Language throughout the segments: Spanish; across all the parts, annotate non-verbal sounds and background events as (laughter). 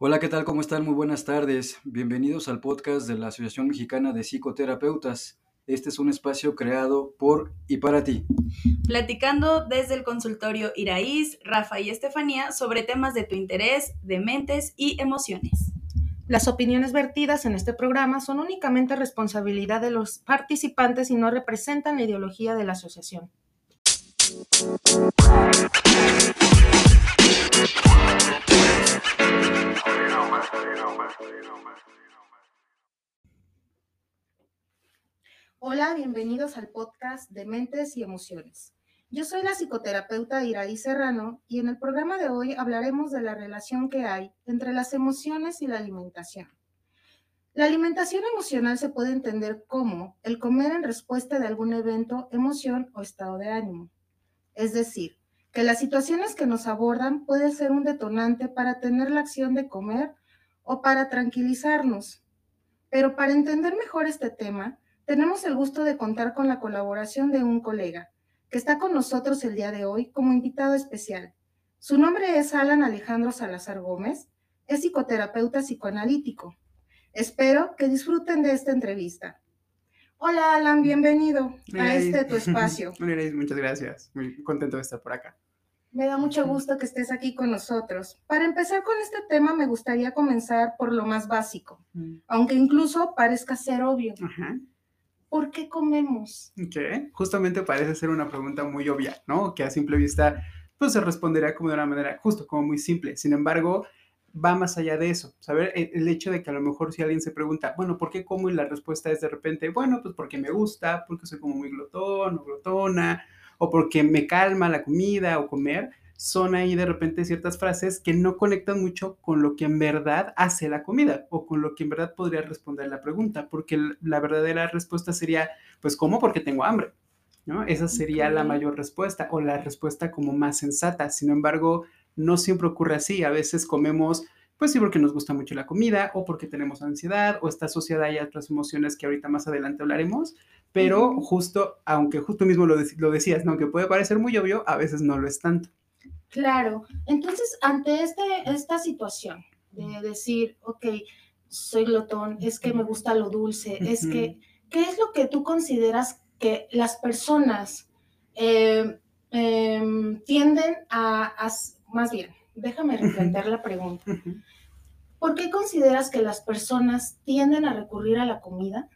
Hola, ¿qué tal? ¿Cómo están? Muy buenas tardes. Bienvenidos al podcast de la Asociación Mexicana de Psicoterapeutas. Este es un espacio creado por y para ti. Platicando desde el consultorio Iraíz, Rafa y Estefanía sobre temas de tu interés, de mentes y emociones. Las opiniones vertidas en este programa son únicamente responsabilidad de los participantes y no representan la ideología de la asociación. Hola, bienvenidos al podcast de Mentes y Emociones. Yo soy la psicoterapeuta Iraí Serrano y en el programa de hoy hablaremos de la relación que hay entre las emociones y la alimentación. La alimentación emocional se puede entender como el comer en respuesta de algún evento, emoción o estado de ánimo. Es decir, que las situaciones que nos abordan pueden ser un detonante para tener la acción de comer o para tranquilizarnos. Pero para entender mejor este tema, tenemos el gusto de contar con la colaboración de un colega que está con nosotros el día de hoy como invitado especial. Su nombre es Alan Alejandro Salazar Gómez, es psicoterapeuta psicoanalítico. Espero que disfruten de esta entrevista. Hola Alan, bienvenido a este tu (laughs) espacio. Muchas gracias, muy contento de estar por acá. Me da mucho gusto que estés aquí con nosotros. Para empezar con este tema, me gustaría comenzar por lo más básico, mm. aunque incluso parezca ser obvio. ¿Por qué comemos? Ok, justamente parece ser una pregunta muy obvia, ¿no? Que a simple vista, pues se respondería como de una manera justo, como muy simple. Sin embargo, va más allá de eso. Saber el, el, hecho de que a lo mejor si alguien se pregunta, bueno, ¿por qué como? Y la respuesta es de repente, bueno, pues porque me gusta, porque soy como muy glotón o glotona, o porque me calma la comida o comer, son ahí de repente ciertas frases que no conectan mucho con lo que en verdad hace la comida o con lo que en verdad podría responder la pregunta, porque la verdadera respuesta sería, pues, ¿cómo? Porque tengo hambre, ¿no? Esa sería la mayor respuesta o la respuesta como más sensata. Sin embargo, no siempre ocurre así. A veces comemos pues sí, porque nos gusta mucho la comida o porque tenemos ansiedad o está asociada a otras emociones que ahorita más adelante hablaremos, pero justo, aunque justo mismo lo, lo decías, ¿no? que puede parecer muy obvio, a veces no lo es tanto. Claro, entonces ante este, esta situación de decir, ok, soy glotón, es que me gusta lo dulce, es que, ¿qué es lo que tú consideras que las personas eh, em, tienden a, a, más bien, déjame replantear la pregunta. (laughs) ¿Por qué consideras que las personas tienden a recurrir a la comida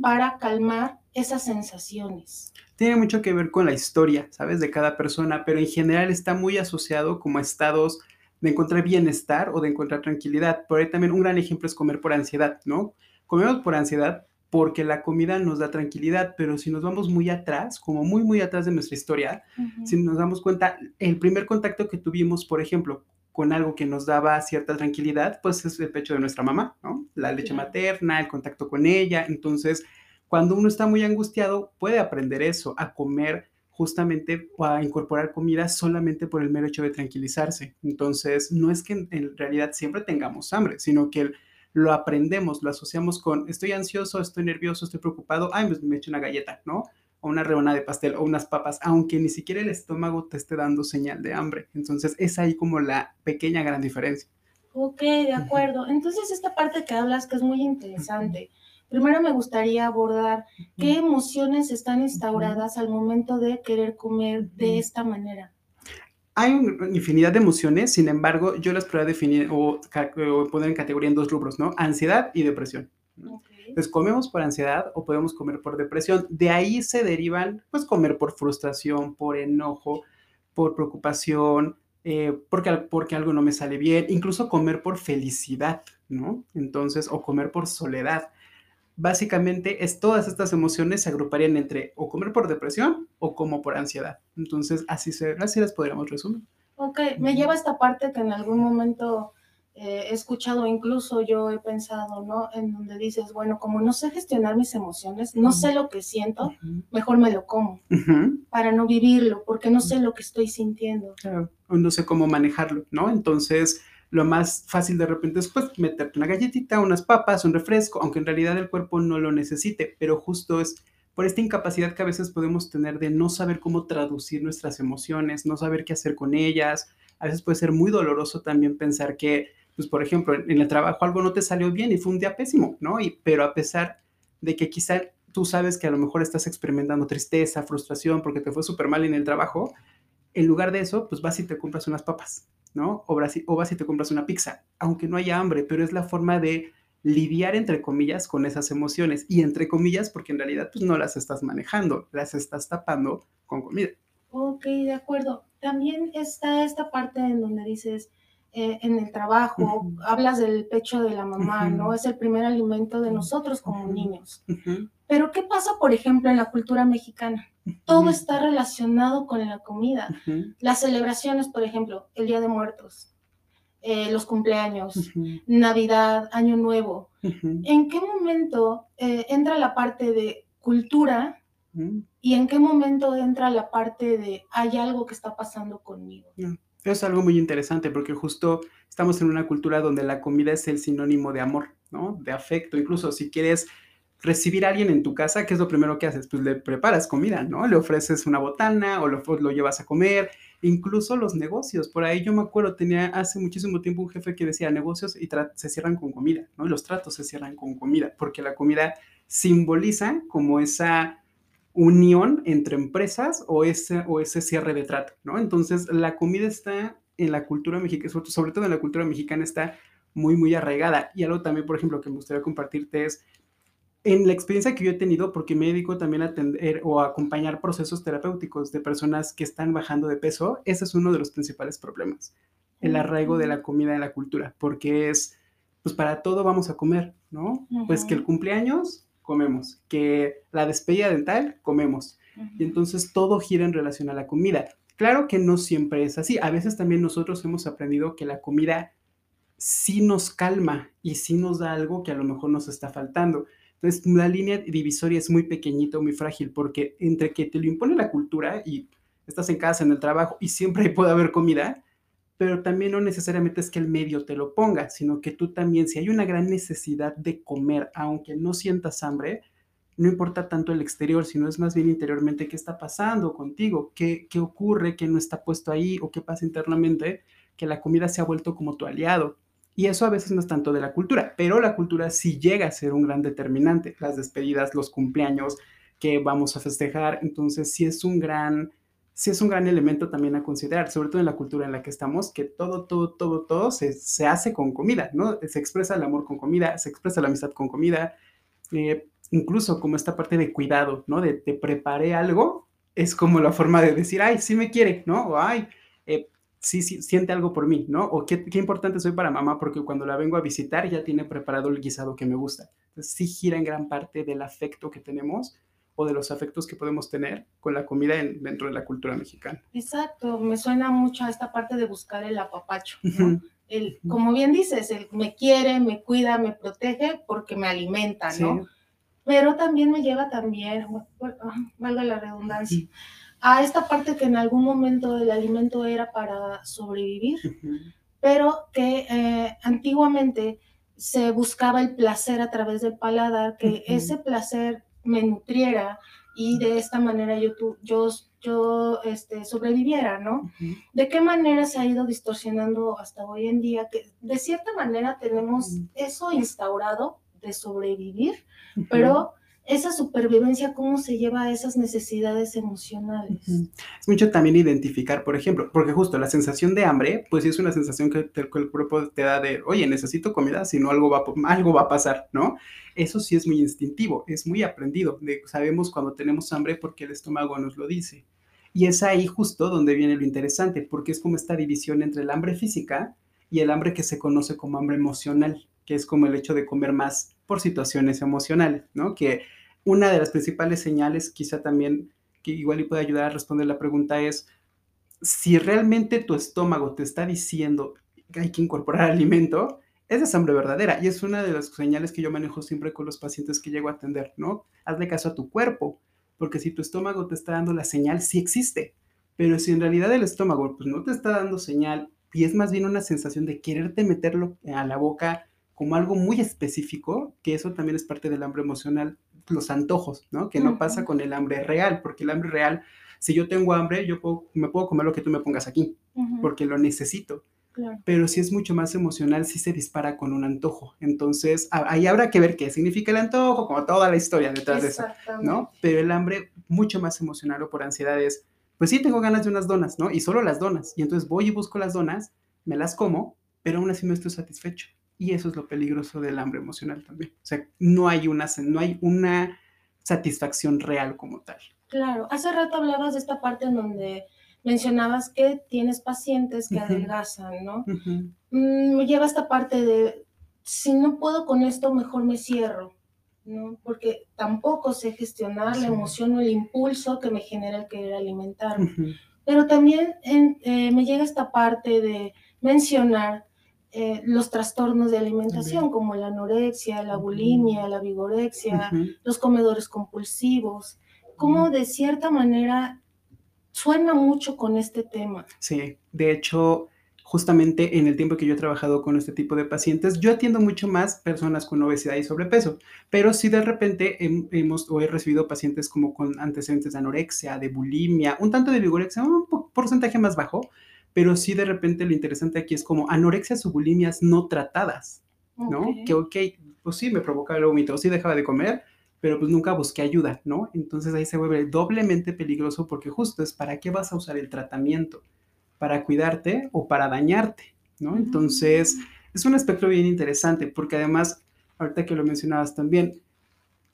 para calmar esas sensaciones? Tiene mucho que ver con la historia, ¿sabes? De cada persona, pero en general está muy asociado como a estados de encontrar bienestar o de encontrar tranquilidad. Por ahí también un gran ejemplo es comer por ansiedad, ¿no? Comemos por ansiedad porque la comida nos da tranquilidad, pero si nos vamos muy atrás, como muy, muy atrás de nuestra historia, si nos damos cuenta, el primer contacto que tuvimos, por ejemplo, con algo que nos daba cierta tranquilidad, pues es el pecho de nuestra mamá, ¿no? La leche materna, el contacto con ella. Entonces, cuando uno está muy angustiado, puede aprender eso, a comer justamente o a incorporar comida solamente por el mero hecho de tranquilizarse. Entonces, no es que en, realidad siempre tengamos hambre, sino que lo aprendemos, lo asociamos con estoy ansioso, estoy nervioso, estoy preocupado, ay, pues me echo una galleta, ¿no? o una rebanada de pastel o unas papas, aunque ni siquiera el estómago te esté dando señal de hambre. Entonces es ahí como la pequeña gran diferencia. Ok, de acuerdo. Entonces esta parte que hablas que es muy interesante. Primero me gustaría abordar qué emociones están instauradas al momento de querer comer de esta manera. Hay infinidad de emociones, sin embargo, yo las podría definir o, poner en categoría en dos rubros, ¿no? Ansiedad y depresión. Entonces, comemos por ansiedad o podemos comer por depresión. De ahí se derivan, pues, comer por frustración, por enojo, por preocupación, eh, porque, porque algo no me sale bien, incluso comer por felicidad, ¿no? Entonces, o comer por soledad. Básicamente, es, todas estas emociones se agruparían entre o comer por depresión o como por ansiedad. Entonces, así, se, así las podríamos resumir. Ok, me lleva a esta parte que en algún momento eh, he escuchado, incluso yo he pensado, ¿no? En donde dices, bueno, como no sé gestionar mis emociones, no sé lo que siento, mejor me lo como para no vivirlo, porque no sé lo que estoy sintiendo. Claro, no sé cómo manejarlo, ¿no? Entonces, lo más fácil de repente es pues meterte una galletita, unas papas, un refresco, aunque en realidad el cuerpo no lo necesite, pero justo es por esta incapacidad que a veces podemos tener de no saber cómo traducir nuestras emociones, no saber qué hacer con ellas. A veces puede ser muy doloroso también pensar que pues por ejemplo, en, el trabajo algo no te salió bien y fue un día pésimo, ¿no? Y, pero a pesar de que quizá tú sabes que a lo mejor estás experimentando tristeza, frustración porque te fue súper mal en el trabajo, en lugar de eso, pues vas y te compras unas papas, ¿no? O vas, y, o vas y te compras una pizza, aunque no haya hambre, pero es la forma de lidiar entre comillas con esas emociones y entre comillas porque en realidad pues no las estás manejando, las estás tapando con comida. Ok, de acuerdo. También está esta parte en donde dices, eh, en el trabajo, hablas del pecho de la mamá, ¿no? Es el primer alimento de nosotros como niños. Pero ¿qué pasa, por ejemplo, en la cultura mexicana? Todo está relacionado con la comida. Las celebraciones, por ejemplo, el Día de Muertos, eh, los cumpleaños, Navidad, Año Nuevo. ¿En qué momento eh, entra la parte de cultura y en qué momento entra la parte de hay algo que está pasando conmigo? Es algo muy interesante porque justo estamos en una cultura donde la comida es el sinónimo de amor, ¿no? De afecto. Incluso si quieres recibir a alguien en tu casa, ¿qué es lo primero que haces? Pues le preparas comida, ¿no? Le ofreces una botana o lo, lo llevas a comer incluso los negocios. Por ahí yo me acuerdo, tenía hace muchísimo tiempo un jefe que decía negocios y se cierran con comida, ¿no? los tratos se cierran con comida, porque la comida simboliza como esa unión entre empresas o ese, o ese cierre de trato, ¿no? Entonces, la comida está en la cultura mexicana, sobre todo en la cultura mexicana, está muy, muy arraigada. Y algo también, por ejemplo, que me gustaría compartirte es en la experiencia que yo he tenido, porque me dedico también a atender o a acompañar procesos terapéuticos de personas que están bajando de peso, ese es uno de los principales problemas, el arraigo de la comida en la cultura, porque es, pues para todo vamos a comer, ¿no? Pues que el cumpleaños, comemos, que la despedida dental, comemos. Y entonces todo gira en relación a la comida. Claro que no siempre es así, a veces también nosotros hemos aprendido que la comida sí nos calma y sí nos da algo que a lo mejor nos está faltando entonces, la línea divisoria es muy pequeñita, muy frágil, porque entre que te lo impone la cultura y estás en casa, en el trabajo, y siempre (laughs) puede haber comida, pero también no necesariamente es que el medio te lo ponga, sino que tú también, si hay una gran necesidad de comer, aunque no sientas hambre, no importa tanto el exterior, sino es más bien interiormente qué está pasando contigo, qué, qué ocurre, qué no está puesto ahí o qué pasa internamente, que la comida se ha vuelto como tu aliado. Y eso a veces no es tanto de la cultura, pero la cultura sí llega a ser un gran determinante. Las despedidas, los cumpleaños que vamos a festejar, entonces sí es un gran, sí es un gran elemento también a considerar, sobre todo en la cultura en la que estamos, que todo, todo, todo, todo se, se hace con comida, ¿no? Se expresa el amor con comida, se expresa la amistad con comida, eh, incluso como esta parte de cuidado, ¿no? De te preparé algo, es como la forma de decir, ay, sí me quiere, ¿no? O ay, eh, sí, sí, siente algo por mí, ¿no? O qué, qué, importante soy para mamá porque cuando la vengo a visitar ya tiene preparado el guisado que me gusta. Entonces sí gira en gran parte del afecto que tenemos o de los afectos que podemos tener con la comida dentro de la cultura mexicana. Exacto, me suena mucho a esta parte de buscar el apapacho, ¿no? el, como bien dices, el me quiere, me cuida, me protege porque me alimenta, ¿no? Pero también me lleva también, ah, valga la redundancia, a esta parte que en algún momento el alimento era para sobrevivir, pero que eh, antiguamente se buscaba el placer a través del paladar, que ese placer me nutriera y de esta manera yo, yo, yo este, sobreviviera, ¿no? ¿De qué manera se ha ido distorsionando hasta hoy en día? Que de cierta manera tenemos eso instaurado de sobrevivir, pero esa supervivencia, cómo se lleva a esas necesidades emocionales. Es mucho también identificar, por ejemplo, porque justo la sensación de hambre, pues es una sensación que, el cuerpo te da de, oye, necesito comida, si no algo va, algo va a pasar, ¿no? Eso sí es muy instintivo, es muy aprendido. sabemos cuando tenemos hambre porque el estómago nos lo dice. Y es ahí justo donde viene lo interesante, porque es como esta división entre el hambre física y el hambre que se conoce como hambre emocional, que es como el hecho de comer más por situaciones emocionales, ¿no? Que una de las principales señales, quizá también, que igual y puede ayudar a responder la pregunta es, si realmente tu estómago te está diciendo que hay que incorporar alimento, esa es hambre verdadera y es una de las señales que yo manejo siempre con los pacientes que llego a atender, ¿no? Hazle caso a tu cuerpo, porque si tu estómago te está dando la señal, sí existe, pero si en realidad el estómago pues, no te está dando señal y es más bien una sensación de quererte meterlo a la boca como algo muy específico, que eso también es parte del hambre emocional, los antojos, ¿no? Que no pasa con el hambre real, porque el hambre real, si yo tengo hambre, yo me puedo comer lo que tú me pongas aquí, porque lo necesito. Claro. Pero si es mucho más emocional, sí se dispara con un antojo. Entonces, ahí habrá que ver qué significa el antojo, como toda la historia detrás de eso. ¿no? Pero el hambre mucho más emocional o por ansiedad es, pues sí, tengo ganas de unas donas, ¿no? Y solo las donas. Y entonces voy y busco las donas, me las como, pero aún así no estoy satisfecho. Y eso es lo peligroso del hambre emocional también. O sea, no hay una, no hay una satisfacción real como tal. Claro, hace rato hablabas de esta parte en donde mencionabas que tienes pacientes que adelgazan, ¿no? Mm, me lleva esta parte de, si no puedo con esto, mejor me cierro, ¿no? Porque tampoco sé gestionar Sí. la emoción o el impulso que me genera el querer alimentarme. Pero también en- eh, me llega esta parte de mencionar eh, los trastornos de alimentación, También. como la anorexia, la bulimia, la vigorexia, los comedores compulsivos, como de cierta manera suena mucho con este tema. Sí, de hecho, justamente en el tiempo que yo he trabajado con este tipo de pacientes, yo atiendo mucho más personas con obesidad y sobrepeso, pero si de repente hem- hemos o he recibido pacientes como con antecedentes de anorexia, de bulimia, un tanto de vigorexia, un po- porcentaje más bajo, pero sí de repente lo interesante aquí es como anorexia o bulimias no tratadas, ¿no? Ok. Que ok, pues sí, me provocaba el vómito, sí dejaba de comer, pero pues nunca busqué ayuda, ¿no? Entonces ahí se vuelve doblemente peligroso porque justo es para qué vas a usar el tratamiento, para cuidarte o para dañarte, ¿no? Entonces es un aspecto bien interesante porque además, ahorita que lo mencionabas también,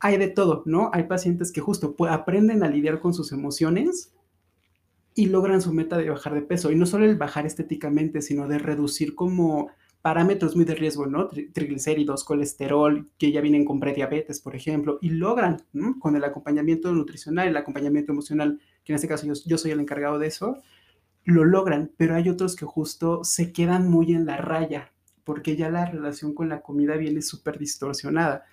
hay de todo, ¿no? Hay pacientes que justo aprenden a lidiar con sus emociones y logran su meta de bajar de peso. Y no solo el bajar estéticamente, sino de reducir como parámetros muy de riesgo, ¿no? Tri- triglicéridos, colesterol, que ya vienen con prediabetes, por ejemplo, y logran, ¿no? con el acompañamiento nutricional, el acompañamiento emocional, que en este caso yo, yo soy el encargado de eso, lo logran, pero hay otros que justo se quedan muy en la raya, porque ya la relación con la comida viene súper distorsionada.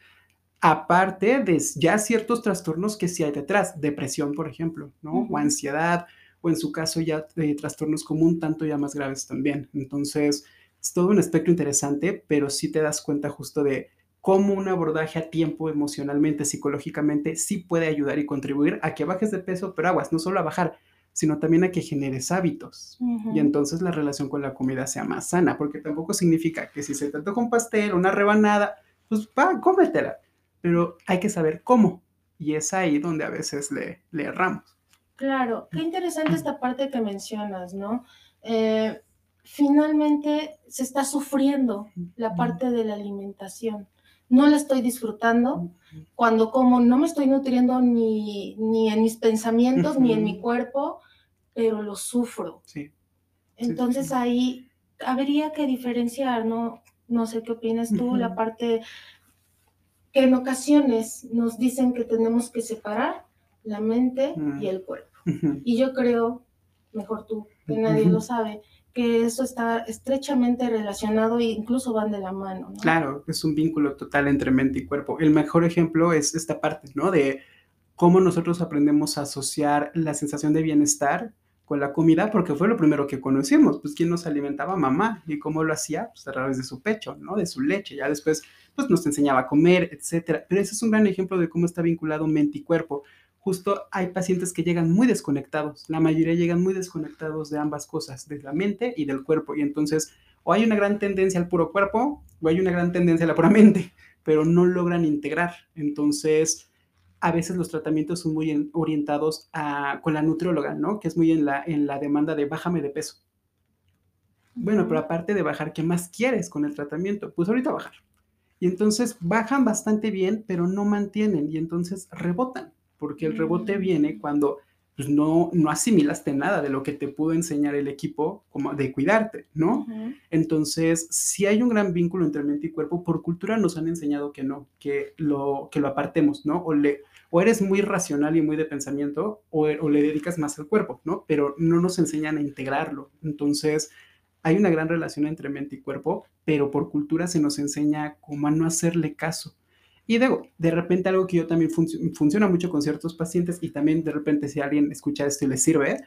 Aparte de ya ciertos trastornos que sí hay detrás, depresión, por ejemplo, ¿no? O ansiedad, o en su caso ya eh, trastornos como un tanto ya más graves también. Entonces, es todo un espectro interesante, pero sí te das cuenta justo de cómo un abordaje a tiempo emocionalmente, psicológicamente, sí puede ayudar y contribuir a que bajes de peso, pero aguas, no solo a bajar, sino también a que generes hábitos. Y entonces la relación con la comida sea más sana, porque tampoco significa que si se antoja un pastel, una rebanada, pues va, cómetela. Pero hay que saber cómo. Y es ahí donde a veces le, le erramos. Claro, qué interesante esta parte que mencionas, ¿no? Eh, finalmente se está sufriendo la parte de la alimentación. No la estoy disfrutando. Cuando como no me estoy nutriendo ni, ni en mis pensamientos ni en mi cuerpo, pero lo sufro. Sí. Entonces sí. ahí habría que diferenciar, ¿no? No sé qué opinas tú, la parte que en ocasiones nos dicen que tenemos que separar la mente Mm. y el cuerpo. Y yo creo, mejor tú, que nadie lo sabe, que eso está estrechamente relacionado e incluso van de la mano, ¿no? Claro, es un vínculo total entre mente y cuerpo. El mejor ejemplo es esta parte, ¿no? De cómo nosotros aprendemos a asociar la sensación de bienestar con la comida, porque fue lo primero que conocimos, pues quién nos alimentaba mamá y cómo lo hacía, pues a través de su pecho, ¿no? De su leche, ya después, pues nos enseñaba a comer, etcétera. Pero ese es un gran ejemplo de cómo está vinculado mente y cuerpo. Justo hay pacientes que llegan muy desconectados, la mayoría llegan muy desconectados de ambas cosas, de la mente y del cuerpo, y entonces o hay una gran tendencia al puro cuerpo o hay una gran tendencia a la pura mente, pero no logran integrar. Entonces, a veces los tratamientos son muy en- orientados a, con la nutrióloga, ¿no? Que es muy en la, en la demanda de bájame de peso. Bueno, pero aparte de bajar, ¿qué más quieres con el tratamiento? Pues ahorita bajar. Y entonces bajan bastante bien, pero no mantienen y entonces rebotan, porque el rebote Mm. viene cuando pues, no, no asimilaste nada de lo que te pudo enseñar el equipo como de cuidarte, ¿no? Entonces, si hay un gran vínculo entre mente y cuerpo, por cultura nos han enseñado que no, que lo, que lo apartemos, ¿no? O, le, o eres muy racional y muy de pensamiento, o, o le dedicas más al cuerpo, ¿no? Pero no nos enseñan a integrarlo. Entonces, hay una gran relación entre mente y cuerpo, pero por cultura se nos enseña como a no hacerle caso. Y digo, de repente algo que yo también func- funciona mucho con ciertos pacientes y también de repente si alguien escucha esto y le sirve,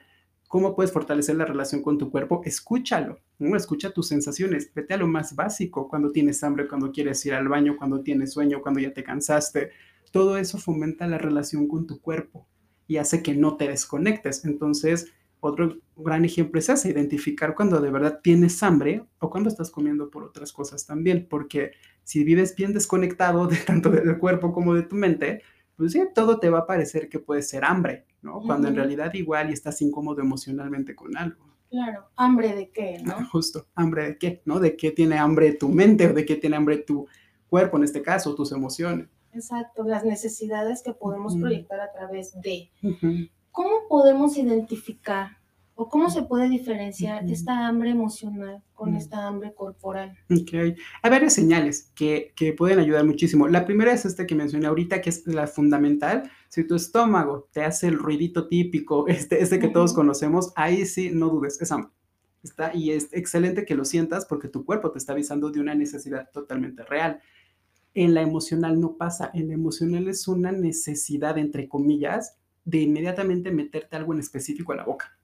¿cómo puedes fortalecer la relación con tu cuerpo? Escúchalo, ¿no? Escucha tus sensaciones, vete a lo más básico, cuando tienes hambre, cuando quieres ir al baño, cuando tienes sueño, cuando ya te cansaste. Todo eso fomenta la relación con tu cuerpo y hace que no te desconectes. Entonces, Otro gran ejemplo es ese, identificar cuando de verdad tienes hambre o cuando estás comiendo por otras cosas también, porque si vives bien desconectado (laughs) de tanto del cuerpo como de tu mente, pues sí, todo te va a parecer que puede ser hambre, ¿no? Cuando en realidad igual y estás incómodo emocionalmente con algo. Claro, hambre de qué, (laughs) ¿no? Justo, hambre de qué, ¿no? De qué tiene hambre tu mente o de qué tiene hambre tu cuerpo, en este caso, tus emociones. Exacto, las necesidades que podemos proyectar a través de. ¿Cómo podemos identificar o cómo se puede diferenciar esta hambre emocional con Mm. esta hambre corporal? Ok. Hay varias señales que, que pueden ayudar muchísimo. La primera es esta que mencioné ahorita, que es la fundamental. Si tu estómago te hace el ruidito típico, (laughs) este, este que todos Ujú. conocemos, ahí sí, no dudes, es hambre. Está, y es excelente que lo sientas porque tu cuerpo te está avisando de una necesidad totalmente real. En la emocional no pasa. En la emocional es una necesidad, entre comillas, de inmediatamente meterte algo en específico a la boca,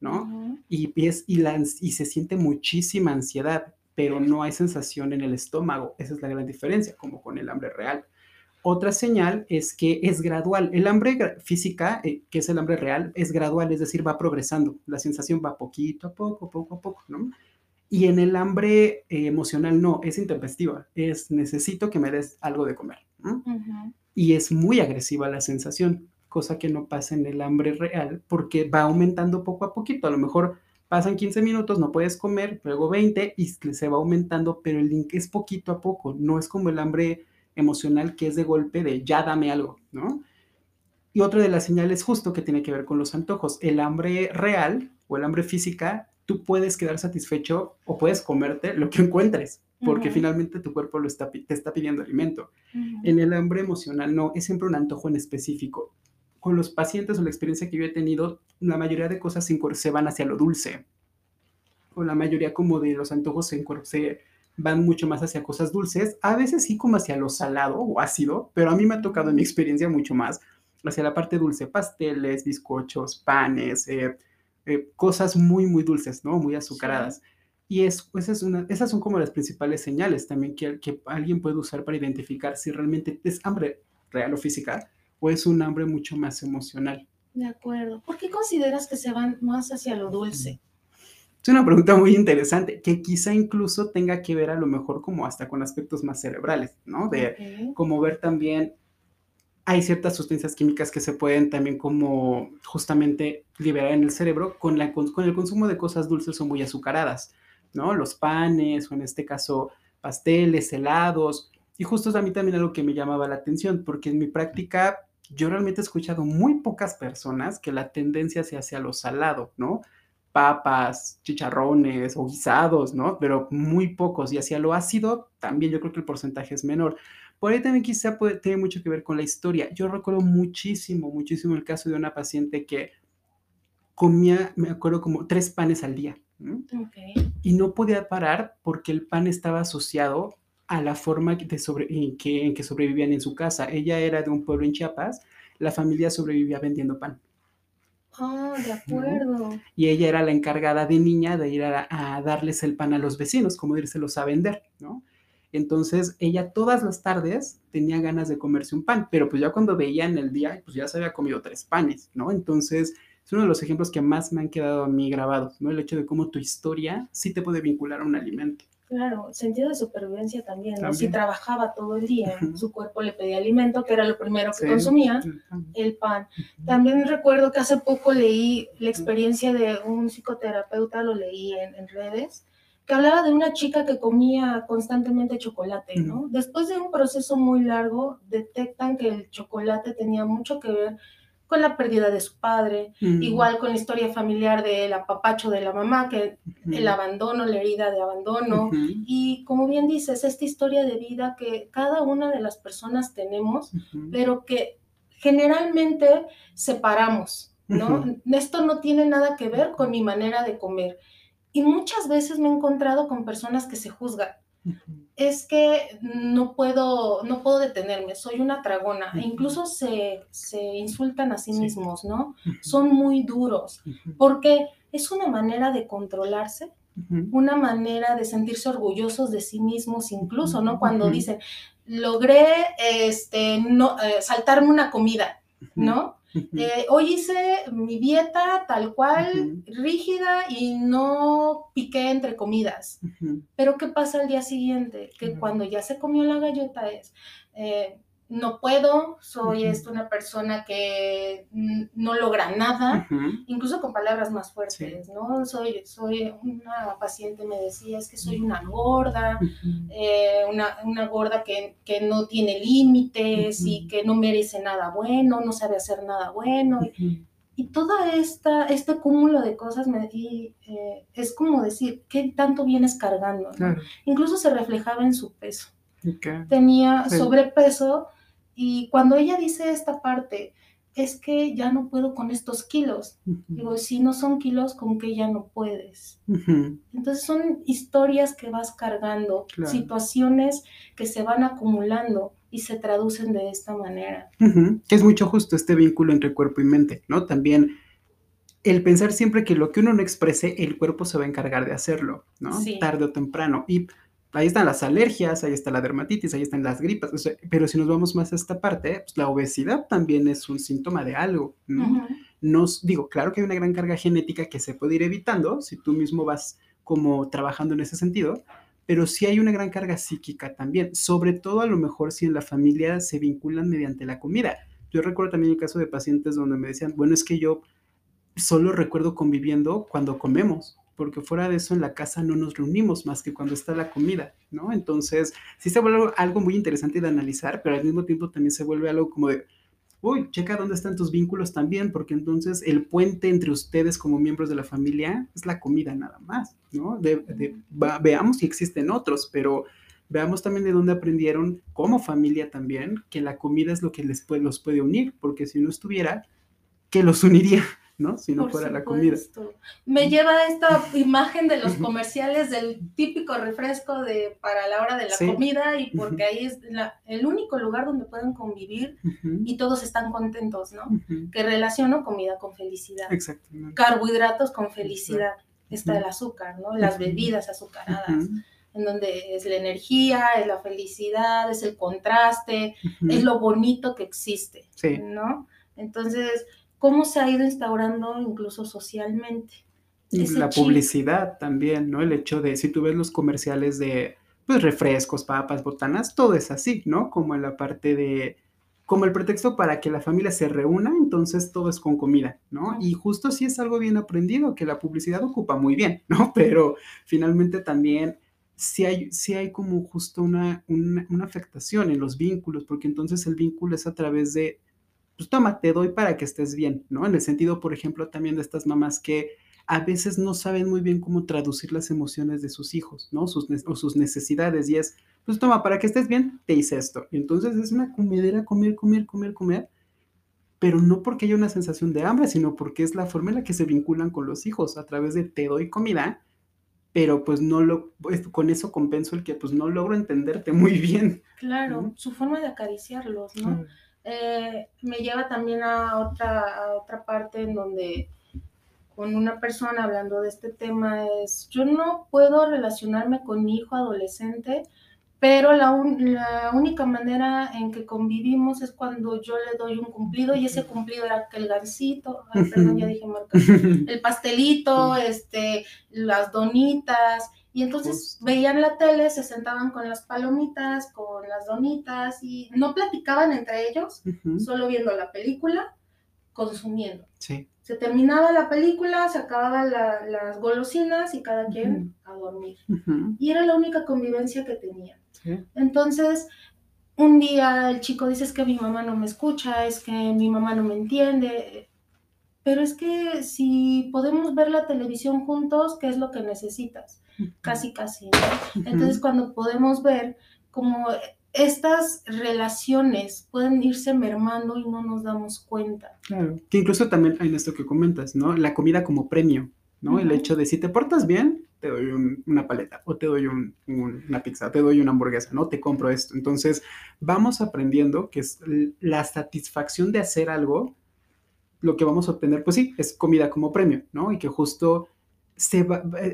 ¿no? Y, es- y, la y se siente muchísima ansiedad, pero no hay sensación en el estómago. Esa es la gran diferencia, como con el hambre real. Otra señal es que es gradual. El hambre física, eh, que es el hambre real, es gradual, es decir, va progresando. La sensación va poquito a poco, poco a poco, ¿no? Y en el hambre eh, emocional no, es intempestiva, es necesito que me des algo de comer. y es muy agresiva la sensación, cosa que no pasa en el hambre real porque va aumentando poco a poquito. A lo mejor pasan 15 minutos, no puedes comer, luego 20 y se va aumentando, pero el link es poquito a poco, no es como el hambre emocional que es de golpe de ya dame algo, ¿no? Y otra de las señales justo que tiene que ver con los antojos, el hambre real o el hambre física, tú puedes quedar satisfecho o puedes comerte lo que encuentres, porque Ujú. finalmente tu cuerpo lo está, te está pidiendo alimento. Ujú. En el hambre emocional no, es siempre un antojo en específico. Con los pacientes o la experiencia que yo he tenido, la mayoría de cosas se, se van hacia lo dulce. O la mayoría como de los antojos se, se van mucho más hacia cosas dulces. A veces sí como hacia lo salado o ácido, pero a mí me ha tocado en mi experiencia mucho más hacia la parte dulce. Pasteles, bizcochos, panes, eh, eh, cosas muy, muy dulces, ¿no? Muy azucaradas. Y es, esa es una, esas son como las principales señales también que, que alguien puede usar para identificar si realmente es hambre real o física o es un hambre mucho más emocional. De acuerdo. ¿Por qué consideras que se van más hacia lo dulce? Es una pregunta muy interesante que quizá incluso tenga que ver a lo mejor como hasta con aspectos más cerebrales, ¿no? De Ok. como ver también, hay ciertas sustancias químicas que se pueden también como justamente liberar en el cerebro con, la, con, con el consumo de cosas dulces o muy azucaradas, ¿no? Los panes o en este caso pasteles, helados. Y justo a mí también algo que me llamaba la atención, porque en mi práctica yo realmente he escuchado muy pocas personas que la tendencia sea hacia lo salado, ¿no? Papas, chicharrones o guisados, ¿no? Pero muy pocos. Y hacia lo ácido también yo creo que el porcentaje es menor. Por ahí también quizá puede, tiene mucho que ver con la historia. Yo recuerdo muchísimo, muchísimo el caso de una paciente que comía, me acuerdo, como tres panes al día. ¿no? Ok. y no podía parar porque el pan estaba asociado a la forma de sobre, en, que, en que sobrevivían en su casa. Ella era de un pueblo en Chiapas, la familia sobrevivía vendiendo pan. Ah, de acuerdo. Y ella era la encargada de niña de ir a, a darles el pan a los vecinos, como dírselos a vender, ¿no? Entonces ella todas las tardes tenía ganas de comerse un pan, pero pues ya cuando veía en el día, pues ya se había comido tres panes, ¿no? Entonces es uno de los ejemplos que más me han quedado a mí grabados, ¿no? El hecho de cómo tu historia sí te puede vincular a un alimento. Claro, sentido de supervivencia también, ¿no? Si También. trabajaba todo el día, su cuerpo le pedía alimento, que era lo primero que Sí. consumía, el pan. También recuerdo que hace poco leí la experiencia de un psicoterapeuta, lo leí en, en redes, que hablaba de una chica que comía constantemente chocolate, ¿no? Después de un proceso muy largo, detectan que el chocolate tenía mucho que ver con la pérdida de su padre, Mm. igual con la historia familiar del apapacho de la mamá, que el abandono, la herida de abandono. Y como bien dices, esta historia de vida que cada una de las personas tenemos, pero que generalmente separamos, ¿no? Esto no tiene nada que ver con mi manera de comer. Y muchas veces me he encontrado con personas que se juzgan. Es que no puedo, no puedo detenerme, soy una tragona. E incluso se, se insultan a sí, Sí. mismos, ¿no? Son muy duros, porque es una manera de controlarse una manera de sentirse orgullosos de sí mismos, incluso, ¿no? Cuando dicen, logré este, no, eh, saltarme una comida, ¿no? Eh, hoy hice mi dieta tal cual, rígida y no piqué entre comidas. Pero ¿qué pasa al día siguiente? Que cuando ya se comió la galleta es, eh, no puedo, soy esto una persona que no logra nada, incluso con palabras más fuertes, ¿no? Soy, soy una paciente me decía, es que soy una gorda, eh, una, gorda que, no tiene límites y que no merece nada bueno, no sabe hacer nada bueno. Y toda esta, este cúmulo de cosas me eh, es como decir, ¿qué tanto vienes cargando? Incluso se reflejaba en su peso. Tenía sobrepeso y cuando ella dice esta parte, es que ya no puedo con estos kilos. Digo, si no son kilos, ¿con qué ya no puedes? Entonces son historias que vas cargando, situaciones que se van acumulando y se traducen de esta manera. Que es mucho justo este vínculo entre cuerpo y mente, ¿no? También el pensar siempre que lo que uno no exprese, el cuerpo se va a encargar de hacerlo, ¿no? Tarde o temprano. Y ahí están las alergias, ahí está la dermatitis, ahí están las gripas, pero si nos vamos más a esta parte, pues la obesidad también es un síntoma de algo, ¿no? Nos, digo, claro que hay una gran carga genética que se puede ir evitando si tú mismo vas como trabajando en ese sentido, pero sí hay una gran carga psíquica también, sobre todo a lo mejor si en la familia se vinculan mediante la comida. Yo recuerdo también el caso de pacientes donde me decían, bueno, es que yo solo recuerdo conviviendo cuando comemos, porque fuera de eso en la casa no nos reunimos más que cuando está la comida, ¿no? Entonces, sí se vuelve algo muy interesante de analizar, pero al mismo tiempo también se vuelve algo como de, uy, checa dónde están tus vínculos también, porque entonces el puente entre ustedes como miembros de la familia es la comida nada más, ¿no? veamos si existen otros, pero veamos también de dónde aprendieron como familia también que la comida es lo que les puede, los puede unir, porque si no estuviera, ¿qué los uniría? ¿No? Si no fuera la comida. Me lleva a esta (laughs) imagen de los comerciales del típico refresco de para la hora de la comida y porque ahí es el único lugar donde pueden convivir y todos están contentos, ¿no? Que relaciono comida con felicidad. Exactamente. Carbohidratos con felicidad. Está el azúcar, ¿no? Las bebidas azucaradas en donde es la energía, es la felicidad, es el contraste, es lo bonito que existe, ¿no? Entonces, cómo se ha ido instaurando incluso socialmente. Y la publicidad también, ¿no? El hecho de, si tú ves los comerciales de, pues, refrescos, papas, botanas, todo es así, ¿no? Como en la parte de, como el pretexto para que la familia se reúna, entonces todo es con comida, ¿no? Y justo sí es algo bien aprendido, que la publicidad ocupa muy bien, (laughs) ¿no? Pero finalmente también sí hay, sí hay como justo una, una, una afectación en los vínculos, porque entonces el vínculo es a través de pues toma, te doy para que estés bien, ¿no? En el sentido, por ejemplo, también de estas mamás que a veces no saben muy bien cómo traducir las emociones de sus hijos, ¿no? Sus, o sus necesidades. Y es, pues toma, para que estés bien, te hice esto. entonces es una comedera, comer, comer, comer, comer. Pero no porque haya una sensación de hambre, sino porque es la forma en la que se vinculan con los hijos, a través de te doy comida, pero pues no lo, pues, con eso compenso el que pues no logro entenderte muy bien. Claro, su forma de acariciarlos, ¿no? Eh, me lleva también a otra, otra parte en donde con una persona hablando de este tema es, yo no puedo relacionarme con mi hijo adolescente, pero la, la, única manera en que convivimos es cuando yo le doy un cumplido y ese cumplido era que el gancito, perdón, ya dije marca, (laughs) el pastelito, este, las donitas, y entonces veían la tele, se sentaban con las palomitas, con las donitas y no platicaban entre ellos, solo viendo la película, consumiendo. Sí. Se terminaba la película, se acababan las golosinas y cada quien a dormir. Y era la única convivencia que tenían. Entonces, un día el chico dice es que mi mamá no me escucha, es que mi mamá no me entiende. Pero es que si podemos ver la televisión juntos, ¿qué es lo que necesitas? casi, casi. Entonces, cuando podemos ver cómo estas relaciones pueden irse mermando y no nos damos cuenta. Claro, que incluso también hay esto que comentas, ¿no? La comida como premio, ¿no? El hecho de si te portas bien, te doy una paleta, o te doy una pizza, te doy una hamburguesa, ¿no? Te compro esto. Entonces, vamos aprendiendo que es la satisfacción de hacer algo, lo que vamos a obtener, pues sí, es comida como premio, ¿no? Y que justo se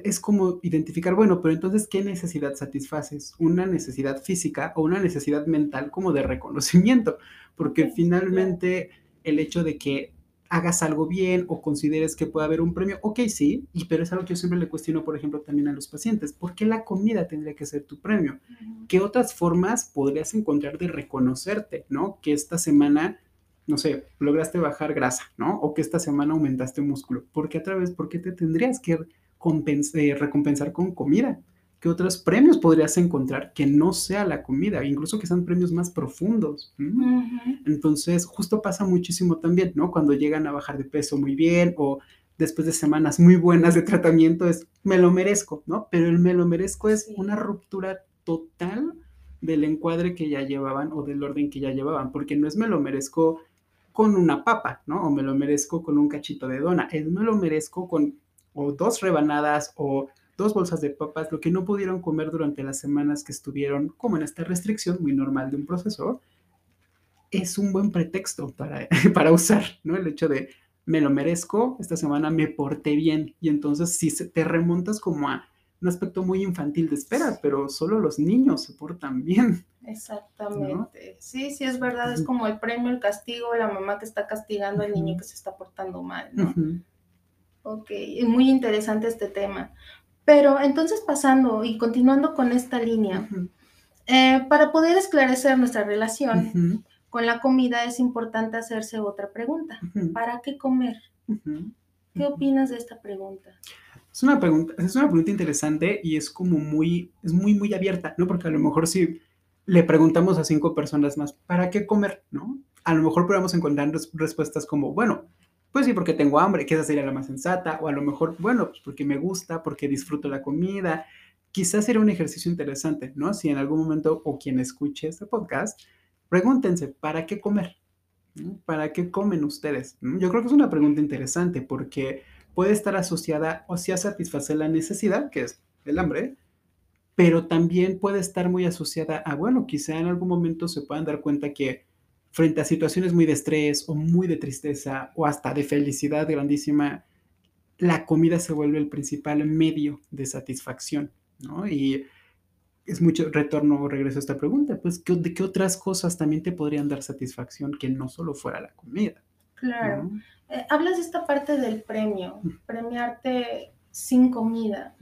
es como identificar, bueno, pero entonces, ¿qué necesidad satisfaces? ¿Una necesidad física o una necesidad mental como de reconocimiento? Porque finalmente el hecho de que hagas algo bien o consideres que puede haber un premio, ok, sí, y, pero es algo que yo siempre le cuestiono, por ejemplo, también a los pacientes. ¿Por qué la comida tendría que ser tu premio? ¿Qué otras formas podrías encontrar de reconocerte, ¿no? Que esta semana, no sé, lograste bajar grasa, ¿no? O que esta semana aumentaste músculo. ¿Por qué otra vez? ¿Por qué te tendrías que eh, recompensar con comida? ¿Qué otros premios podrías encontrar que no sea la comida, incluso que sean premios más profundos? Entonces, justo pasa muchísimo también, ¿no? Cuando llegan a bajar de peso muy bien o después de semanas muy buenas de tratamiento, es me lo merezco, ¿no? Pero el me lo merezco es una ruptura total del encuadre que ya llevaban o del orden que ya llevaban, porque no es me lo merezco con una papa, ¿no? O me lo merezco con un cachito de dona, es me lo merezco con o dos rebanadas o dos bolsas de papas, lo que no pudieron comer durante las semanas que estuvieron como en esta restricción muy normal de un proceso, es un buen pretexto para, (laughs) para usar, ¿no? El hecho de me lo merezco, esta semana me porté bien y entonces si te remontas como a un aspecto muy infantil de espera, pero solo los niños se portan bien. Exactamente. Sí, sí, es verdad, es como el premio, el castigo, la mamá que está castigando al niño que se está portando mal, ¿no? Ok, muy interesante este tema. Pero entonces pasando y continuando con esta línea, eh, para poder esclarecer nuestra relación con la comida es importante hacerse otra pregunta. ¿Para qué comer? ¿Qué opinas de esta pregunta? Es una pregunta, es una pregunta interesante y es como muy, es muy, muy abierta, ¿no? Porque a lo mejor si le preguntamos a cinco personas más, ¿para qué comer? ¿No? A lo mejor podemos encontrar respuestas como, bueno, pues sí, porque tengo hambre, que esa sería la más sensata, o a lo mejor, bueno, pues porque me gusta, porque disfruto la comida. Quizás sería un ejercicio interesante, ¿no? Si en algún momento o quien escuche este podcast, pregúntense, ¿para qué comer? ¿Para qué comen ustedes? Yo creo que es una pregunta interesante porque puede estar asociada o sea satisfacer la necesidad, que es el hambre, pero también puede estar muy asociada a, bueno, quizá en algún momento se puedan dar cuenta que frente a situaciones muy de estrés o muy de tristeza o hasta de felicidad grandísima, la comida se vuelve el principal medio de satisfacción, ¿no? Y es mucho retorno o regreso a esta pregunta, pues, ¿de qué otras cosas también te podrían dar satisfacción que no solo fuera la comida? Claro. Eh, hablas de esta parte del premio, premiarte sin comida.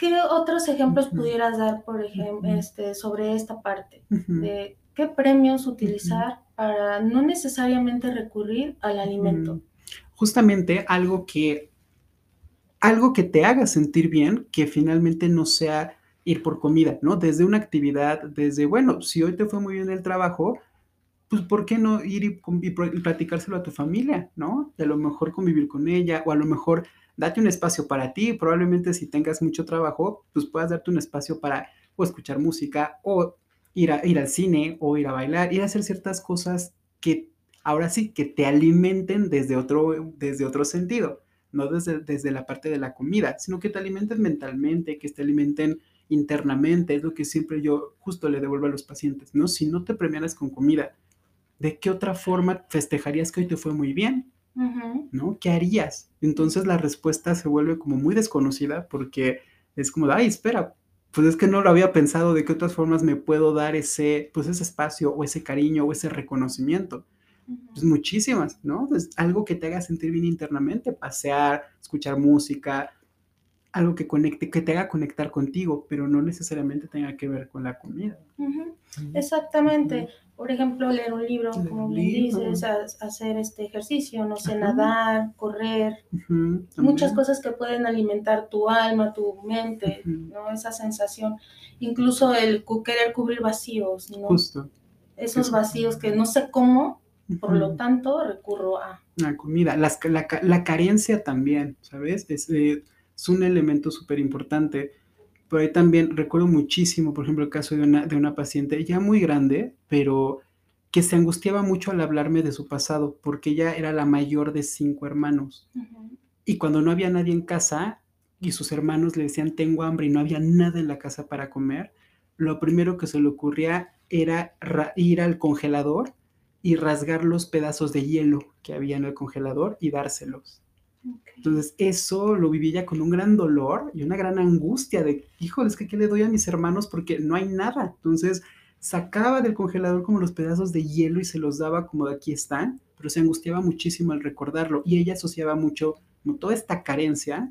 ¿Qué otros ejemplos pudieras dar, por ejemplo, este, sobre esta parte? De qué premios utilizar para no necesariamente recurrir al alimento. Justamente algo que, algo que te haga sentir bien, que finalmente no sea ir por comida, ¿no? Desde una actividad, desde, bueno, si hoy te fue muy bien el trabajo, pues ¿por qué no ir y, y, platicárselo a tu familia, ¿no? a lo mejor convivir con ella, o a lo mejor date un espacio para ti, probablemente si tengas mucho trabajo, pues puedas darte un espacio para o escuchar música o ir, a, ir al cine o ir a bailar, ir a hacer ciertas cosas que ahora sí, que te alimenten desde otro, desde otro sentido, no desde, desde la parte de la comida, sino que te alimenten mentalmente, que te alimenten internamente, es lo que siempre yo justo le devuelvo a los pacientes, ¿no? Si no te premiaras con comida, ¿de qué otra forma festejarías que hoy te fue muy bien? ¿No? ¿Qué harías? Entonces la respuesta se vuelve como muy desconocida porque es como, ay, espera, pues es que no lo había pensado de qué otras formas me puedo dar ese, pues ese espacio o ese cariño o ese reconocimiento. Pues muchísimas, ¿no? Pues algo que te haga sentir bien internamente, pasear, escuchar música, algo que conecte, que te haga conectar contigo, pero no necesariamente tenga que ver con la comida. Exactamente. Por ejemplo, leer un libro, como bien dices, hacer este ejercicio, no sé, nadar, correr, muchas cosas que pueden alimentar tu alma, tu mente, ¿no? Esa sensación, incluso el querer cubrir vacíos, ¿no? Justo. Esos vacíos que no sé cómo, por lo tanto, recurro a... La comida, la, la, carencia también, ¿sabes? Es, eh, es un elemento súper importante. Pero ahí también recuerdo muchísimo, por ejemplo, el caso de una, de una paciente ya muy grande, pero que se angustiaba mucho al hablarme de su pasado, porque ella era la mayor de cinco hermanos. Y cuando no había nadie en casa y sus hermanos le decían, tengo hambre y no había nada en la casa para comer, lo primero que se le ocurría era ir al congelador y rasgar los pedazos de hielo que había en el congelador y dárselos. Entonces, eso lo viví ya con un gran dolor y una gran angustia de, híjole, es que ¿qué le doy a mis hermanos? Porque no hay nada. Entonces, sacaba del congelador como los pedazos de hielo y se los daba como de aquí están, pero se angustiaba muchísimo al recordarlo y ella asociaba mucho toda esta carencia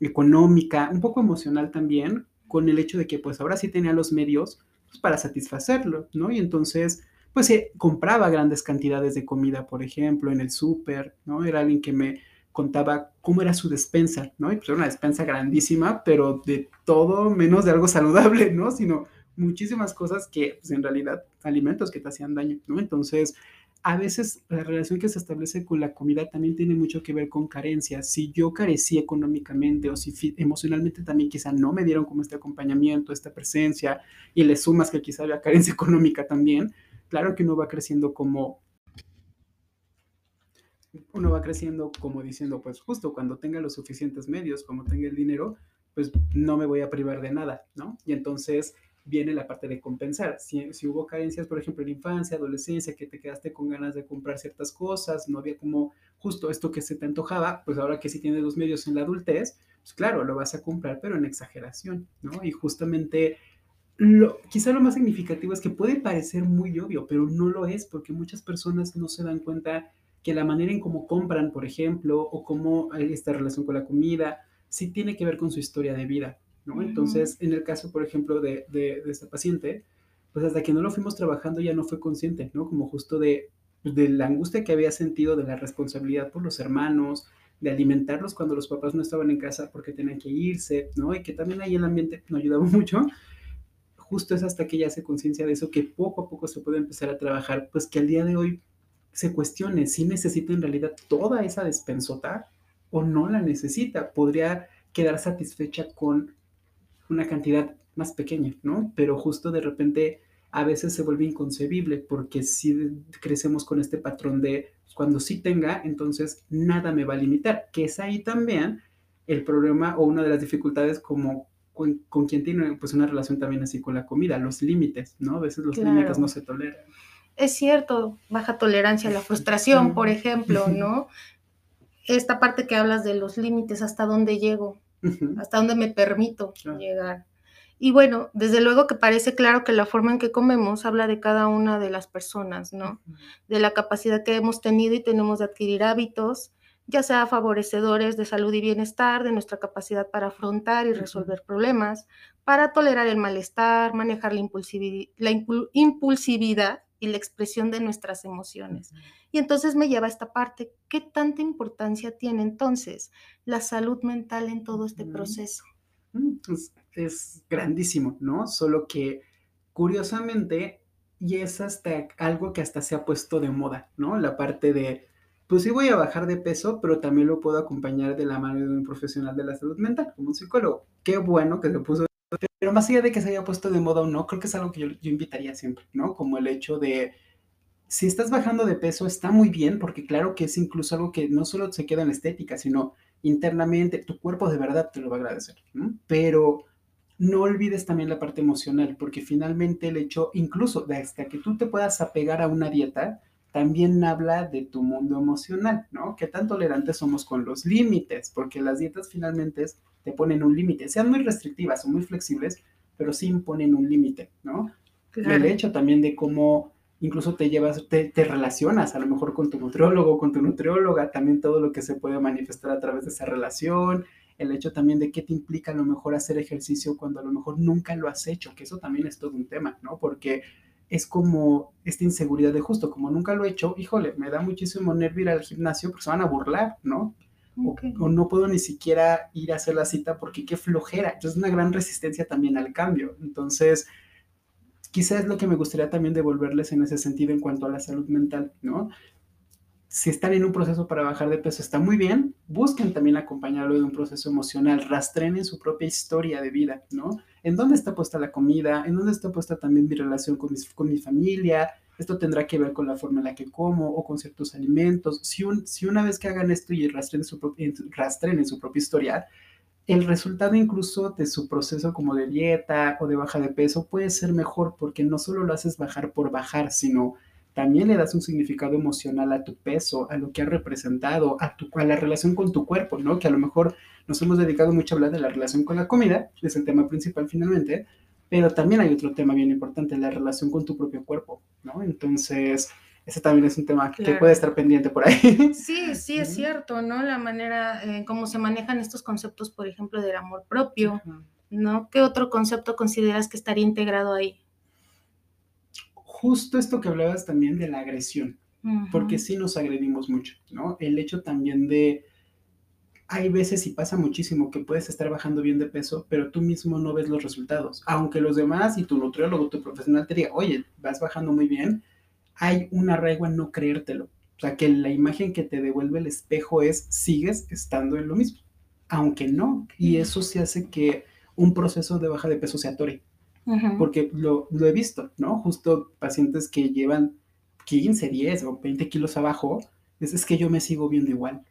económica, un poco emocional también, con el hecho de que pues ahora sí tenía los medios pues, para satisfacerlo, ¿no? Y entonces pues se compraba grandes cantidades de comida, por ejemplo, en el súper, ¿no? Era alguien que me contaba cómo era su despensa, ¿no? Y pues era una despensa grandísima, pero de todo menos de algo saludable, ¿no? Sino muchísimas cosas que, pues en realidad, alimentos que te hacían daño, ¿no? Entonces, a veces la relación que se establece con la comida también tiene mucho que ver con carencias. Si yo carecí económicamente o si emocionalmente también quizá no me dieron como este acompañamiento, esta presencia, y le sumas que quizá había carencia (laughs) económica también, claro que uno va creciendo como uno va creciendo como diciendo, pues justo cuando tenga los suficientes medios, como tenga el dinero, pues no me voy a privar de nada, ¿no? Y entonces viene la parte de compensar. Si, hubo carencias, por ejemplo, en infancia, adolescencia, que te quedaste con ganas de comprar ciertas cosas, no había como justo esto que se te antojaba, pues ahora que sí tienes los medios en la adultez, pues claro, lo vas a comprar, pero en exageración, ¿no? Y justamente lo, quizá lo más significativo es que puede parecer muy obvio, pero no lo es, porque muchas personas no se dan cuenta que la manera en cómo compran, por ejemplo, o cómo hay esta relación con la comida, sí tiene que ver con su historia de vida, ¿no? Entonces, en el caso, por ejemplo, de, de, esta paciente, pues hasta que no lo fuimos trabajando ya no fue consciente, ¿no? Como justo de, de la angustia que había sentido, de la responsabilidad por los hermanos, de alimentarlos cuando los papás no estaban en casa porque tenían que irse, ¿no? Y que también ahí el ambiente no ayudaba (laughs) mucho. Justo es hasta que ya hace conciencia de eso que poco a poco se puede empezar a trabajar, pues que al día de hoy se cuestione si necesita en realidad toda esa despensota o no la necesita. Podría quedar satisfecha con una cantidad más pequeña, ¿no? Pero justo de repente a veces se vuelve inconcebible porque si crecemos con este patrón de pues, cuando sí tenga, entonces nada me va a limitar, que es ahí también el problema o una de las dificultades como con, quien tiene pues una relación también así con la comida, los límites, ¿no? A veces los límites no se toleran es cierto, baja tolerancia a la frustración, por ejemplo, ¿no? Esta parte que hablas de los límites, hasta dónde llego, hasta dónde me permito llegar. Y bueno, desde luego que parece claro que la forma en que comemos habla de cada una de las personas, ¿no? De la capacidad que hemos tenido y tenemos de adquirir hábitos, ya sea favorecedores de salud y bienestar, de nuestra capacidad para afrontar y resolver problemas, para tolerar el malestar, manejar la, la impulsividad y la expresión de nuestras emociones. Y entonces me lleva a esta parte, ¿qué tanta importancia tiene entonces la salud mental en todo este proceso? Mm, es, grandísimo, ¿no? Solo que curiosamente, y es hasta algo que hasta se ha puesto de moda, ¿no? La parte de, pues sí voy a bajar de peso, pero también lo puedo acompañar de la mano de un profesional de la salud mental, como un psicólogo. Qué bueno que se puso pero más allá de que se haya puesto de moda o no, creo que es algo que yo, invitaría siempre, ¿no? Como el hecho de, si estás bajando de peso, está muy bien, porque claro que es incluso algo que no solo se queda en estética, sino internamente, tu cuerpo de verdad te lo va a agradecer, ¿no? Pero no olvides también la parte emocional, porque finalmente el hecho, incluso de hasta que tú te puedas apegar a una dieta, también habla de tu mundo emocional, ¿no? ¿Qué tan tolerantes somos con los límites? Porque las dietas finalmente te ponen un límite, sean muy restrictivas o muy flexibles, pero sí imponen un límite, ¿no? El hecho también de cómo incluso te llevas, te, relacionas a lo mejor con tu nutriólogo, con tu nutrióloga, también todo lo que se puede manifestar a través de esa relación, el hecho también de qué te implica a lo mejor hacer ejercicio cuando a lo mejor nunca lo has hecho, que eso también es todo un tema, ¿no? Porque es como esta inseguridad de justo, como nunca lo he hecho, híjole, me da muchísimo nervio ir al gimnasio porque se van a burlar, ¿no? O, no puedo ni siquiera ir a hacer la cita porque qué flojera. Entonces, es una gran resistencia también al cambio. Entonces, quizás es lo que me gustaría también devolverles en ese sentido en cuanto a la salud mental, ¿no? Si están en un proceso para bajar de peso, está muy bien. Busquen también acompañarlo de un proceso emocional. Rastren en su propia historia de vida, ¿no? ¿En dónde está puesta la comida? ¿En dónde está puesta también mi relación con, con mi familia? Esto tendrá que ver con la forma en la que como o con ciertos alimentos. Si, un, si una vez que hagan esto y rastren, su rastren en su propia historia, el resultado incluso de su proceso como de dieta o de baja de peso puede ser mejor porque no solo lo haces bajar por bajar, sino también le das un significado emocional a tu peso, a lo que ha representado, a, tu, a la relación con tu cuerpo, ¿no? Que a lo mejor nos hemos dedicado mucho a hablar de la relación con la comida, es el tema principal finalmente, Pero también hay otro tema bien importante, la relación con tu propio cuerpo, ¿no? Entonces, ese también es un tema que Claro. puede estar pendiente por ahí. (laughs) Sí, sí, es cierto, ¿no? La manera en cómo se manejan estos conceptos, por ejemplo, del amor propio. ¿no? ¿Qué otro concepto consideras que estaría integrado ahí? Justo esto que hablabas también de la agresión, porque sí nos agredimos mucho, ¿no? El hecho también de, hay veces y pasa muchísimo que puedes estar bajando bien de peso, pero tú mismo no ves los resultados. Aunque los demás y tu nutriólogo, tu profesional te diga, oye, vas bajando muy bien, hay un arraigo a no creértelo. O sea, que la imagen que te devuelve el espejo es, sigues estando en lo mismo, aunque no. Y eso se hace que un proceso de baja de peso se atore porque lo, lo he visto, ¿no? Justo pacientes que llevan 15, 10 o 20 kilos abajo, es, es que yo me sigo viendo igual.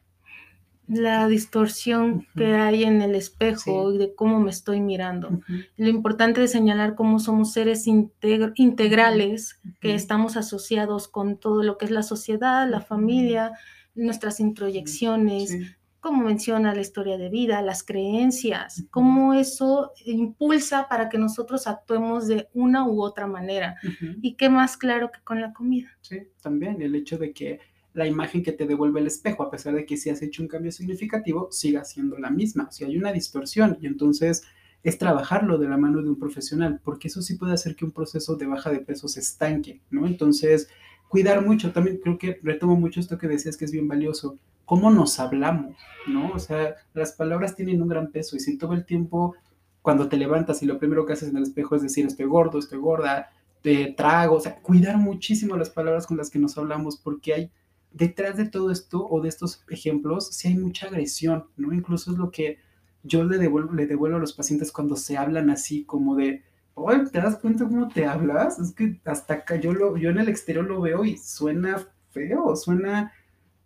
La distorsión que hay en el espejo Sí. y de cómo me estoy mirando. Lo importante es señalar cómo somos seres integ- integrales, que estamos asociados con todo lo que es la sociedad, la familia, nuestras introyecciones, Sí. como menciona la historia de vida, las creencias, cómo eso impulsa para que nosotros actuemos de una u otra manera. Y qué más claro que con la comida. Sí, también el hecho de que la imagen que te devuelve el espejo, a pesar de que si has hecho un cambio significativo, siga siendo la misma. O sea, hay una distorsión y entonces es trabajarlo de la mano de un profesional, porque eso sí puede hacer que un proceso de baja de peso se estanque, ¿no? Entonces, cuidar mucho, también creo que retomo mucho esto que decías que es bien valioso, cómo nos hablamos, ¿no? O sea, las palabras tienen un gran peso y si todo el tiempo, cuando te levantas y lo primero que haces en el espejo es decir, estoy gordo, estoy gorda, te trago, o sea, cuidar muchísimo las palabras con las que nos hablamos, porque hay detrás de todo esto o de estos ejemplos, sí hay mucha agresión, ¿no? Incluso es lo que yo le devuelvo, le devuelvo a los pacientes cuando se hablan así como de, oye, ¿te das cuenta cómo te hablas? Es que hasta acá yo, lo, yo en el exterior lo veo y suena feo, suena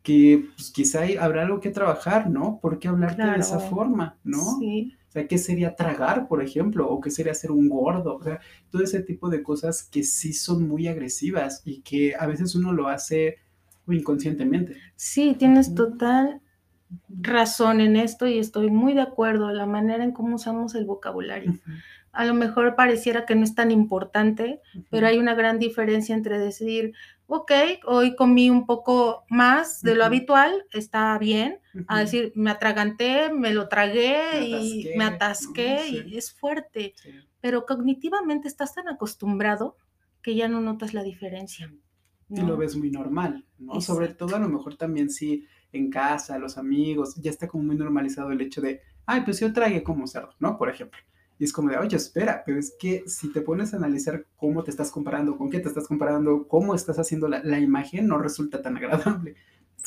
que pues, quizá hay- habrá algo que trabajar, ¿no? ¿Por qué hablarte de esa Claro. forma, no? Sí. O sea, ¿qué sería tragar, por ejemplo? ¿O qué sería ser un gordo? O sea, todo ese tipo de cosas que sí son muy agresivas y que a veces uno lo hace inconscientemente. Sí, tienes total razón en esto y estoy muy de acuerdo. La manera en cómo usamos el vocabulario. A lo mejor pareciera que no es tan importante, pero hay una gran diferencia entre decir, ok, hoy comí un poco más de lo habitual, está bien, a decir, me atraganté, me lo tragué Me y atasqué, me ¿no? atasqué Sí. y es fuerte, Sí. pero cognitivamente estás tan acostumbrado que ya no notas la diferencia. Y ¿no? lo ves muy normal, ¿no? Sobre todo a lo mejor también si en casa, los amigos, ya está como muy normalizado el hecho de, ay, pues yo tragué como cerdo, ¿no? Por ejemplo. Y es como de, oye, espera, pero es que si te pones a analizar cómo te estás comparando, con qué te estás comparando, cómo estás haciendo la, la imagen, no resulta tan agradable,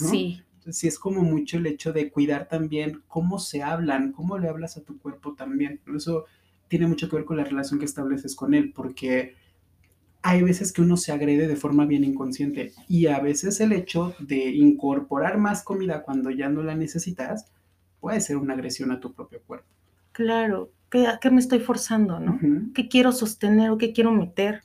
¿no? Sí, sí es como mucho el hecho de cuidar también cómo se hablan, cómo le hablas a tu cuerpo también. Eso tiene mucho que ver con la relación que estableces con él, porque hay veces que uno se agrede de forma bien inconsciente y a veces el hecho de incorporar más comida cuando ya no la necesitas puede ser una agresión a tu propio cuerpo. claro. ¿Qué, a qué me estoy forzando, no? ¿Qué quiero sostener o qué quiero meter?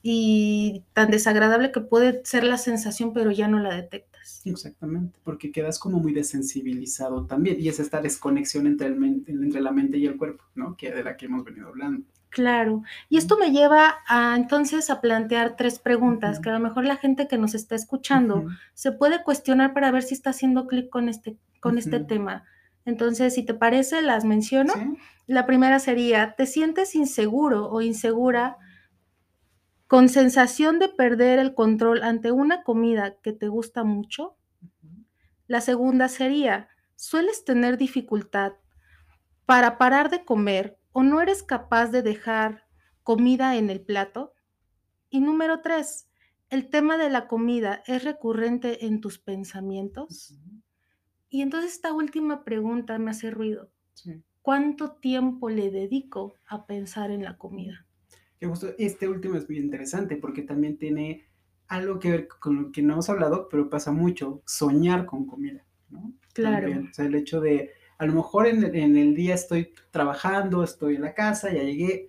Y tan desagradable que puede ser la sensación, pero ya no la detectas. Exactamente, porque quedas como muy desensibilizado también y es esta desconexión entre, el entre la mente y el cuerpo, ¿no? Que de la que hemos venido hablando. Claro. Y esto me lleva a entonces a plantear tres preguntas que a lo mejor la gente que nos está escuchando se puede cuestionar para ver si está haciendo clic con este, con este tema. Entonces, si te parece, las menciono. ¿Sí? La primera sería, ¿te sientes inseguro o insegura con sensación de perder el control ante una comida que te gusta mucho? La segunda sería, ¿sueles tener dificultad para parar de comer o no eres capaz de dejar comida en el plato? Y número tres, ¿el tema de la comida es recurrente en tus pensamientos? Y entonces esta última pregunta me hace ruido. Sí. ¿Cuánto tiempo le dedico a pensar en la comida? Que justo este último es muy interesante porque también tiene algo que ver con lo que no hemos hablado, pero pasa mucho, soñar con comida, ¿no? Claro. También, o sea, el hecho de, a lo mejor en, en el día estoy trabajando, estoy en la casa, ya llegué,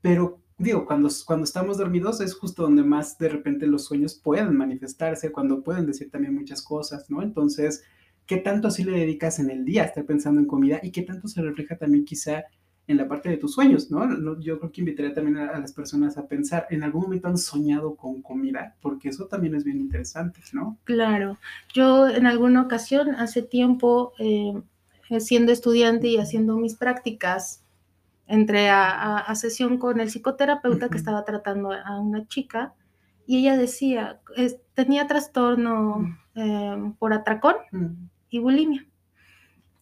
pero digo, cuando, cuando estamos dormidos es justo donde más de repente los sueños pueden manifestarse, cuando pueden decir también muchas cosas, ¿no? Entonces, ¿qué tanto sí le dedicas en el día a estar pensando en comida y qué tanto se refleja también quizá en la parte de tus sueños, ¿no? Yo creo que invitaría también a, las personas a pensar, ¿en algún momento han soñado con comida? Porque eso también es bien interesante, ¿no? Claro, yo en alguna ocasión, hace tiempo, eh, siendo estudiante y haciendo mis prácticas, entré a, sesión con el psicoterapeuta que estaba tratando a una chica y ella decía, tenía trastorno em, por atracón y bulimia.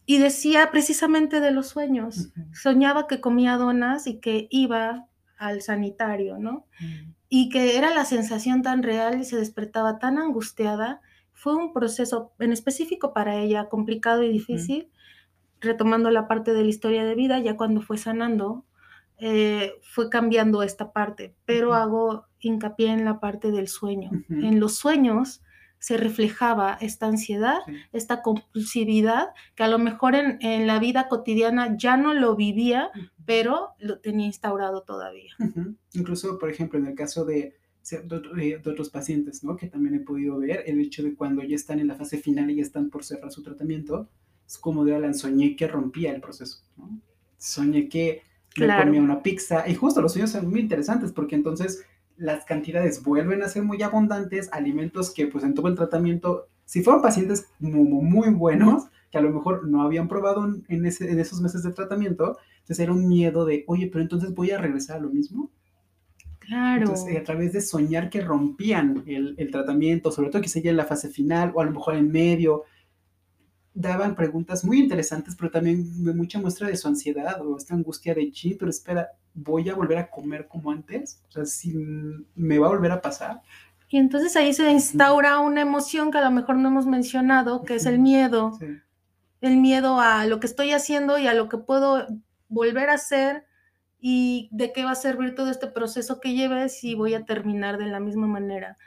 Y decía precisamente de los sueños. Soñaba que comía donas y que iba al sanitario, ¿no? Y que era la sensación tan real y se despertaba tan angustiada. Fue un proceso en específico para ella complicado y difícil, retomando la parte de la historia de vida, ya cuando fue sanando, eh, fue cambiando esta parte, pero hago hincapié en la parte del sueño. En los sueños se reflejaba esta ansiedad, esta compulsividad, que a lo mejor en, la vida cotidiana ya no lo vivía, pero lo tenía instaurado todavía. Incluso, por ejemplo, en el caso de, de, otros pacientes, ¿no? que también he podido ver, el hecho de cuando ya están en la fase final y ya están por cerrar su tratamiento, es como de Alan, soñé que rompía el proceso, ¿no? soñé que me comía una pizza, y justo los sueños son muy interesantes porque entonces las cantidades vuelven a ser muy abundantes, alimentos que pues en todo el tratamiento, si fueron pacientes muy, muy buenos, que a lo mejor no habían probado en, ese, en esos meses de tratamiento, entonces era un miedo de, oye, pero entonces voy a regresar a lo mismo. Claro. Entonces, a través de soñar que rompían el, el tratamiento, sobre todo que seguía en la fase final o a lo mejor en medio, daban preguntas muy interesantes, pero también mucha muestra de su ansiedad o esta angustia de, chi, pero espera, voy a volver a comer como antes, o sea, si me va a volver a pasar. Y entonces ahí se instaura una emoción que a lo mejor no hemos mencionado, que es el miedo. El miedo a lo que estoy haciendo y a lo que puedo volver a hacer y de qué va a servir todo este proceso que lleve si voy a terminar de la misma manera.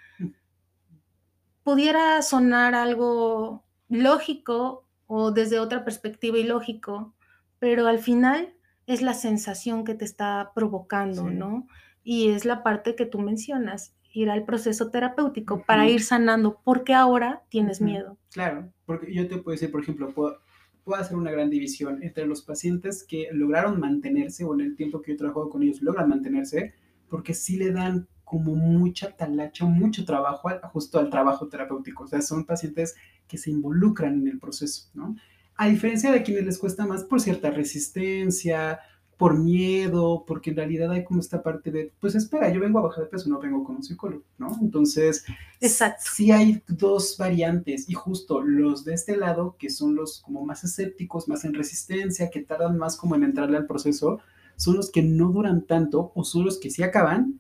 Pudiera sonar algo lógico o desde otra perspectiva ilógico, pero al final es la sensación que te está provocando, ¿no? Y es la parte que tú mencionas, ir al proceso terapéutico para ir sanando, porque ahora tienes miedo. Claro, porque yo te puedo decir, por ejemplo, puedo, puedo, hacer una gran división entre los pacientes que lograron mantenerse o en el tiempo que yo he trabajado con ellos logran mantenerse, porque sí le dan como mucha talacha, mucho trabajo justo al trabajo terapéutico. O sea, son pacientes que se involucran en el proceso, ¿no? A diferencia de quienes les cuesta más por cierta resistencia, por miedo, porque en realidad hay como esta parte de, pues espera, yo vengo a bajar de peso, no vengo con un psicólogo, ¿no? Entonces, Exacto. sí hay dos variantes y justo los de este lado, que son los como más escépticos, más en resistencia, que tardan más como en entrarle al proceso, son los que no duran tanto o son los que sí acaban,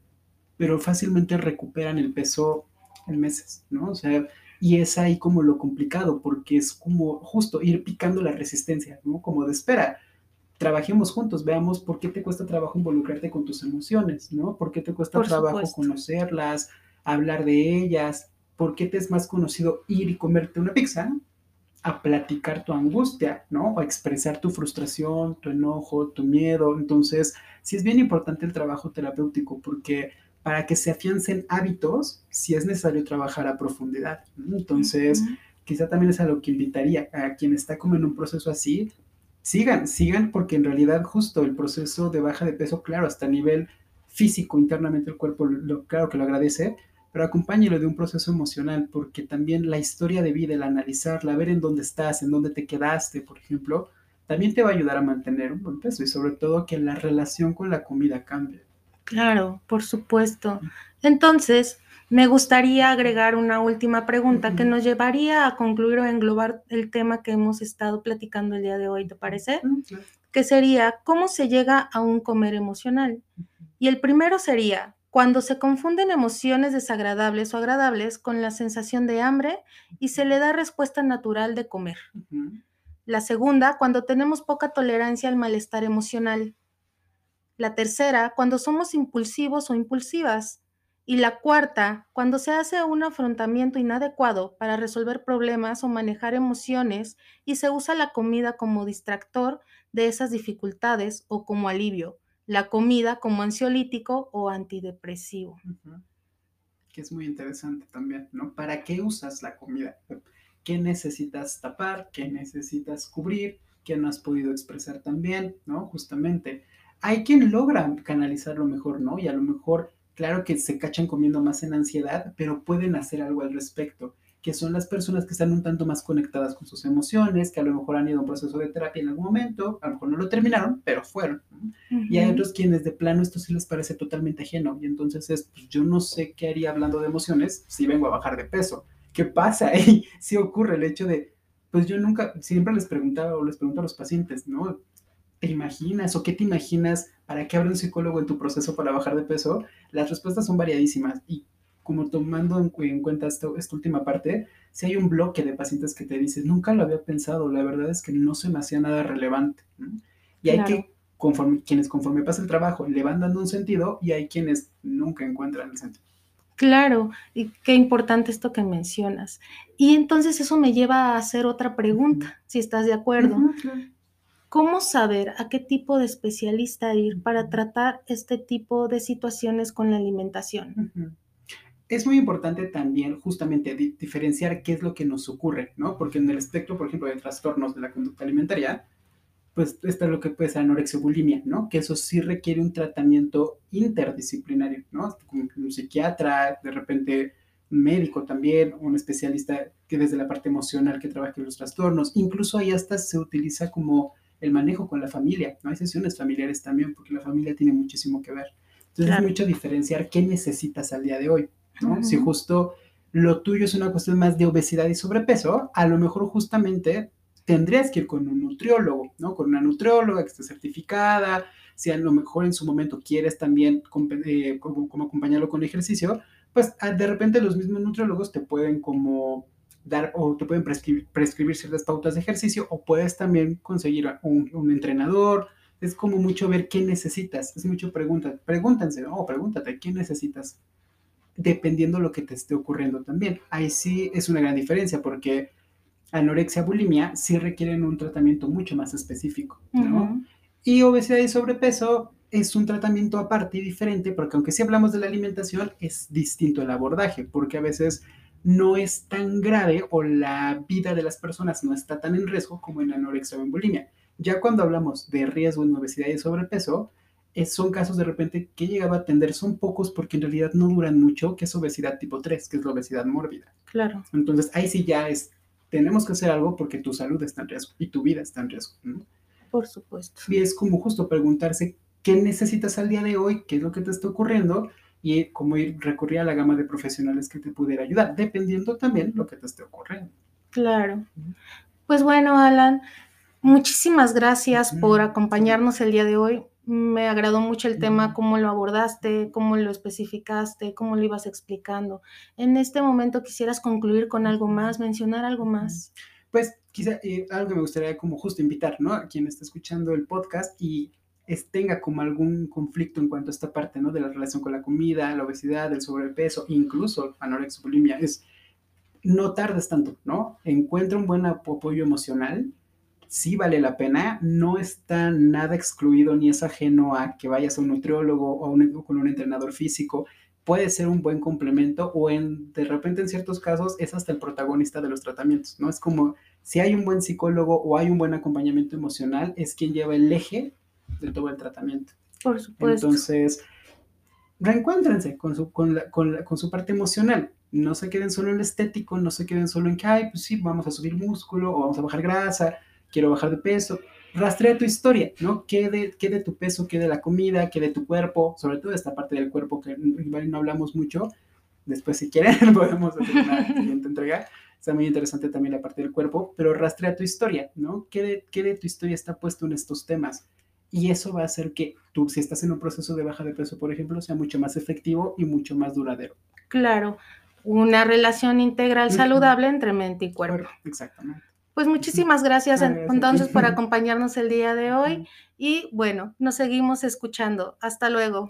pero fácilmente recuperan el peso en meses, ¿no? O sea, y es ahí como lo complicado, porque es como justo ir picando la resistencia, ¿no? Como de espera, trabajemos juntos, veamos por qué te cuesta trabajo involucrarte con tus emociones, ¿no? ¿Por qué te cuesta trabajo conocerlas, hablar de ellas? ¿Por qué te es más conocido ir y comerte una pizza a platicar tu angustia, ¿no? O expresar tu frustración, tu enojo, tu miedo. Entonces, sí es bien importante el trabajo terapéutico porque para que se afiancen hábitos, si es necesario trabajar a profundidad. Entonces, quizá también es a lo que invitaría a quien está como en un proceso así, sigan, sigan, porque en realidad justo el proceso de baja de peso, claro, hasta a nivel físico, internamente el cuerpo, lo, claro que lo agradece, pero acompáñelo de un proceso emocional, porque también la historia de vida, el analizarla, ver en dónde estás, en dónde te quedaste, por ejemplo, también te va a ayudar a mantener un buen peso y sobre todo que la relación con la comida cambie. Claro, por supuesto. Entonces, me gustaría agregar una última pregunta que nos llevaría a concluir o englobar el tema que hemos estado platicando el día de hoy, ¿te parece? Que sería, ¿cómo se llega a un comer emocional? Y el primero sería, cuando se confunden emociones desagradables o agradables con la sensación de hambre y se le da respuesta natural de comer. La segunda, cuando tenemos poca tolerancia al malestar emocional. La tercera, cuando somos impulsivos o impulsivas. Y la cuarta, cuando se hace un afrontamiento inadecuado para resolver problemas o manejar emociones y se usa la comida como distractor de esas dificultades o como alivio, la comida como ansiolítico o antidepresivo. Que es muy interesante también, ¿no? ¿Para qué usas la comida? ¿Qué necesitas tapar? ¿Qué necesitas cubrir? que no has podido expresar también, ¿no? Justamente. Hay quien logra canalizarlo mejor, ¿no? Y a lo mejor, claro que se cachan comiendo más en ansiedad, pero pueden hacer algo al respecto que son las personas que están un tanto más conectadas con sus emociones, que a lo mejor han ido a un proceso de terapia en algún momento, a lo mejor no lo terminaron, pero fueron. Y hay otros quienes de plano esto sí les parece totalmente ajeno y entonces es, pues yo no sé qué haría hablando de emociones si vengo a bajar de peso. ¿Qué pasa? Y (laughs) si ocurre el hecho de, pues yo nunca, siempre les preguntaba o les pregunto a los pacientes, ¿no? ¿Te imaginas o qué te imaginas para qué abre un psicólogo en tu proceso para bajar de peso? Las respuestas son variadísimas y como tomando en, cuenta esta última parte, si hay un bloque de pacientes que te dicen, nunca lo había pensado, la verdad es que no se me hacía nada relevante. Y hay que, conforme, quienes conforme pasa el trabajo le van dando un sentido y hay quienes nunca encuentran el sentido. Claro, y qué importante esto que mencionas. Y entonces eso me lleva a hacer otra pregunta, si estás de acuerdo. ¿Cómo saber a qué tipo de especialista ir para tratar este tipo de situaciones con la alimentación? es muy importante también justamente diferenciar qué es lo que nos ocurre, ¿no? Porque en el espectro, por ejemplo, de trastornos de la conducta alimentaria, pues está lo que puede ser anorexia bulimia, ¿no? Que eso sí requiere un tratamiento interdisciplinario, ¿no? Como un psiquiatra, de repente médico también, un especialista que desde la parte emocional que trabaje los trastornos, incluso ahí hasta se utiliza como el manejo con la familia, ¿no? Hay sesiones familiares también, porque la familia tiene muchísimo que ver. Entonces es mucho diferenciar qué necesitas al día de hoy. Si justo lo tuyo es una cuestión más de obesidad y sobrepeso, a lo mejor justamente tendrías que ir con un nutriólogo, ¿no? Con una nutrióloga que esté certificada, si a lo mejor en su momento quieres también eh, como, acompañarlo con ejercicio, pues ah, de repente los mismos nutriólogos te pueden como dar o te pueden prescribir, ciertas pautas de ejercicio o puedes también conseguir un, un, entrenador. Es como mucho ver qué necesitas, es mucho pregunta, pregúntense, o pregúntate, ¿qué necesitas? dependiendo lo que te esté ocurriendo también. Ahí sí es una gran diferencia porque anorexia, bulimia sí requieren un tratamiento mucho más específico, ¿no? Y obesidad y sobrepeso es un tratamiento aparte y diferente porque aunque sí hablamos de la alimentación, es distinto el abordaje porque a veces no es tan grave o la vida de las personas no está tan en riesgo como en anorexia o en bulimia. Ya cuando hablamos de riesgo en obesidad y sobrepeso, son casos de repente que he llegado a atender, son pocos porque en realidad no duran mucho, que es obesidad tipo 3, que es la obesidad mórbida. Claro. Entonces ahí sí ya es, tenemos que hacer algo porque tu salud está en riesgo y tu vida está en riesgo. Por supuesto. Y es como justo preguntarse qué necesitas al día de hoy, qué es lo que te está ocurriendo y cómo ir recurrir a la gama de profesionales que te pudiera ayudar, dependiendo también lo que te esté ocurriendo. Claro. Pues bueno, Alan, muchísimas gracias por acompañarnos el día de hoy me agradó mucho el tema, cómo lo abordaste, cómo lo especificaste, cómo lo ibas explicando. En este momento quisieras concluir con algo más, mencionar algo más. Pues quizá eh, algo que me gustaría como justo invitar, ¿no? A quien está escuchando el podcast y tenga como algún conflicto en cuanto a esta parte, ¿no? De la relación con la comida, la obesidad, el sobrepeso, incluso anorexia, bulimia, es no tardes tanto, ¿no? Encuentra un buen apoyo emocional, sí vale la pena, no está nada excluido ni es ajeno a que vayas a un nutriólogo o, un, con un entrenador físico. Puede ser un buen complemento o en, de repente en ciertos casos es hasta el protagonista de los tratamientos, ¿no? Es como si hay un buen psicólogo o hay un buen acompañamiento emocional, es quien lleva el eje de todo el tratamiento. Por supuesto. Entonces, reencuéntrense con su, con, con su parte emocional no se queden solo en el estético, no se queden solo en que, ay, pues sí, vamos a subir músculo o vamos a bajar grasa, quiero bajar de peso. Rastrea tu historia, ¿no? ¿Qué de, qué de tu peso, qué de la comida, qué de tu cuerpo, sobre todo esta parte del cuerpo que no hablamos mucho. Después, si quieren, (laughs) podemos hacer una (laughs) siguiente entrega. Está muy interesante también la parte del cuerpo, pero rastrea tu historia, ¿no? ¿Qué de, qué de tu historia está puesto en estos temas? Y eso va a hacer que tú, si estás en un proceso de baja de peso, por ejemplo, sea mucho más efectivo y mucho más duradero. Claro, una relación integral saludable entre mente y cuerpo. Exactamente. Pues muchísimas gracias entonces por acompañarnos el día de hoy y bueno, nos seguimos escuchando. Hasta luego.